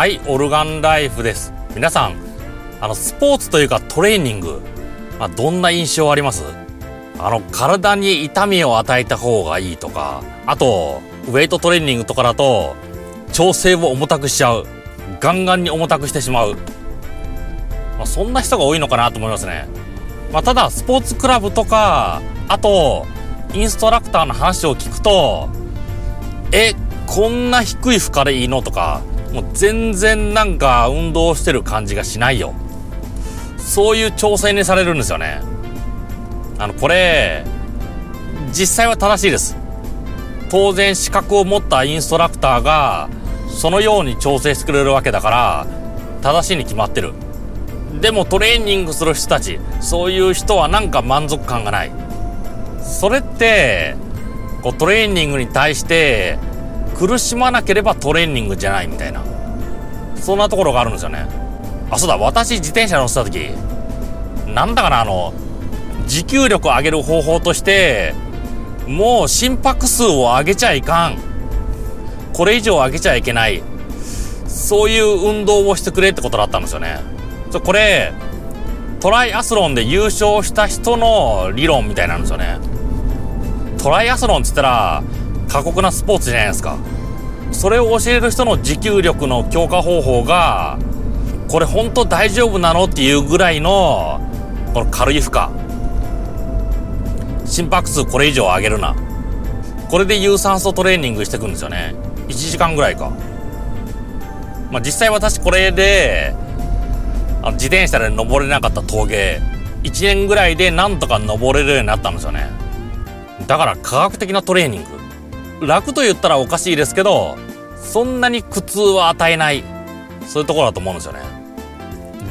はい、オルガンライフです。皆さん、あの、スポーツというかトレーニング、まあ、どんな印象あります？あの、体に痛みを与えた方がいいとか、あと、ウェイトトレーニングとかだと、調整を重たくしちゃう。ガンガンに重たくしてしまう。まあ、そんな人が多いのかなと思いますね。まあ、ただ、スポーツクラブとか、あと、インストラクターの話を聞くと、え、こんな低い負荷でいいの？とか、もう全然なんか運動してる感じがしないよ。そういう調整にされるんですよね。あの、これ、実際は正しいです。当然資格を持ったインストラクターが、そのように調整してくれるわけだから、正しいに決まってる。でもトレーニングする人たち、そういう人はなんか満足感がない。それって、こうトレーニングに対して、苦しまなければトレーニングじゃないみたいな。そんなところがあるんですよね。あ、そうだ、私自転車乗ってた時、なんだかな、あの、持久力を上げる方法として、もう心拍数を上げちゃいかん。これ以上上げちゃいけない。そういう運動をしてくれってことだったんですよね。ちこれ、トライアスロンで優勝した人の理論みたいなんですよね。トライアスロンって言ったら、過酷なスポーツじゃないですか。それを教える人の持久力の強化方法が、これ本当大丈夫なのっていうぐらいの、この軽い負荷。心拍数これ以上上げるな。これで有酸素トレーニングしていくんですよね。1時間ぐらいか。まあ、実際私これで、あの自転車で登れなかった峠、1年ぐらいでなんとか登れるようになったんですよね。だから科学的なトレーニング。楽と言ったらおかしいですけど、そんなに苦痛は与えない。そういうところだと思うんですよね。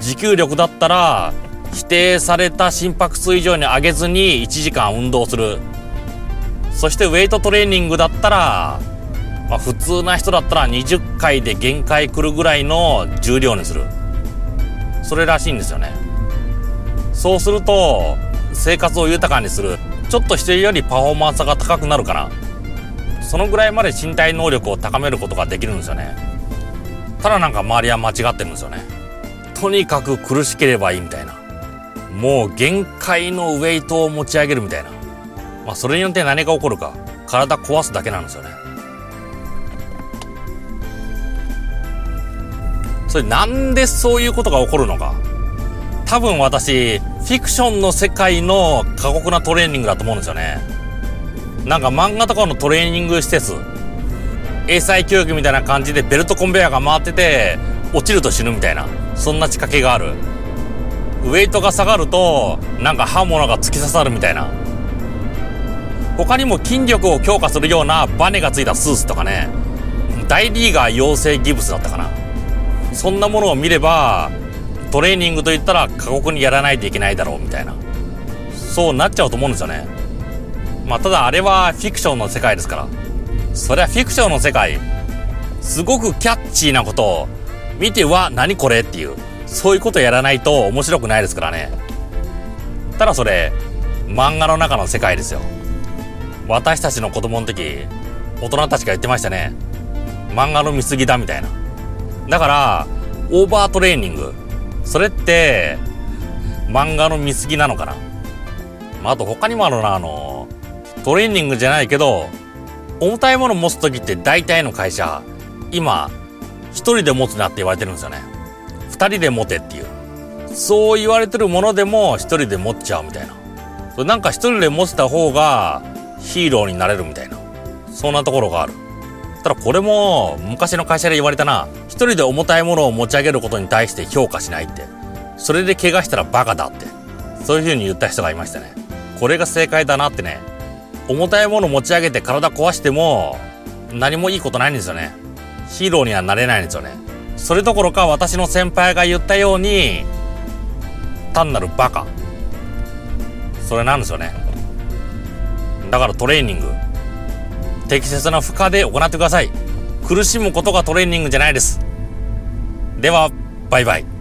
持久力だったら、否定された心拍数以上に上げずに1時間運動する。そしてウェイトトレーニングだったら、まあ、普通な人だったら20回で限界来るぐらいの重量にする。それらしいんですよね。そうすると、生活を豊かにする。ちょっと人よりパフォーマンスが高くなるかな。そのぐらいまで身体能力を高めることができるんですよね。ただなんか周りは間違ってるんですよね。とにかく苦しければいいみたいな。もう限界のウェイトを持ち上げるみたいな。まあそれによって何が起こるか。体壊すだけなんですよね。それなんでそういうことが起こるのか。多分私、フィクションの世界の過酷なトレーニングだと思うんですよね。なんか漫画とかのトレーニング施設、英才教育みたいな感じでベルトコンベヤーが回ってて、落ちると死ぬみたいな、そんな仕掛けがある。ウェイトが下がると、なんか刃物が突き刺さるみたいな。他にも筋力を強化するようなバネがついたスーツとかね、大リーガー養成ギブスだったかな。そんなものを見れば、トレーニングといったら過酷にやらないといけないだろうみたいな。そうなっちゃうと思うんですよね。まあ、ただあれはフィクションの世界ですから。そりゃフィクションの世界、すごくキャッチーなことを見ては何これっていう、そういうことやらないと面白くないですからね。ただそれ、漫画の中の世界ですよ。私たちの子供の時、大人たちが言ってましたね。漫画の見過ぎだみたいな。だから、オーバートレーニング。それって、漫画の見過ぎなのかな。まあ、あと他にもあるな、あの、トレーニングじゃないけど、重たいもの持つ時って大体の会社、今、一人で持つなって言われてるんですよね。二人で持てっていう。そう言われてるものでも一人で持っちゃうみたいな。それなんか一人で持ってた方がヒーローになれるみたいな。そんなところがある。ただこれも昔の会社で言われたな。一人で重たいものを持ち上げることに対して評価しないって。それで怪我したらバカだって。そういう風に言った人がいましたね。これが正解だなってね。重たいもの持ち上げて体壊しても何もいいことないんですよね。ヒーローにはなれないんですよね。それどころか私の先輩が言ったように単なるバカ。それなんですよね。だからトレーニング。適切な負荷で行ってください。苦しむことがトレーニングじゃないです。では、バイバイ。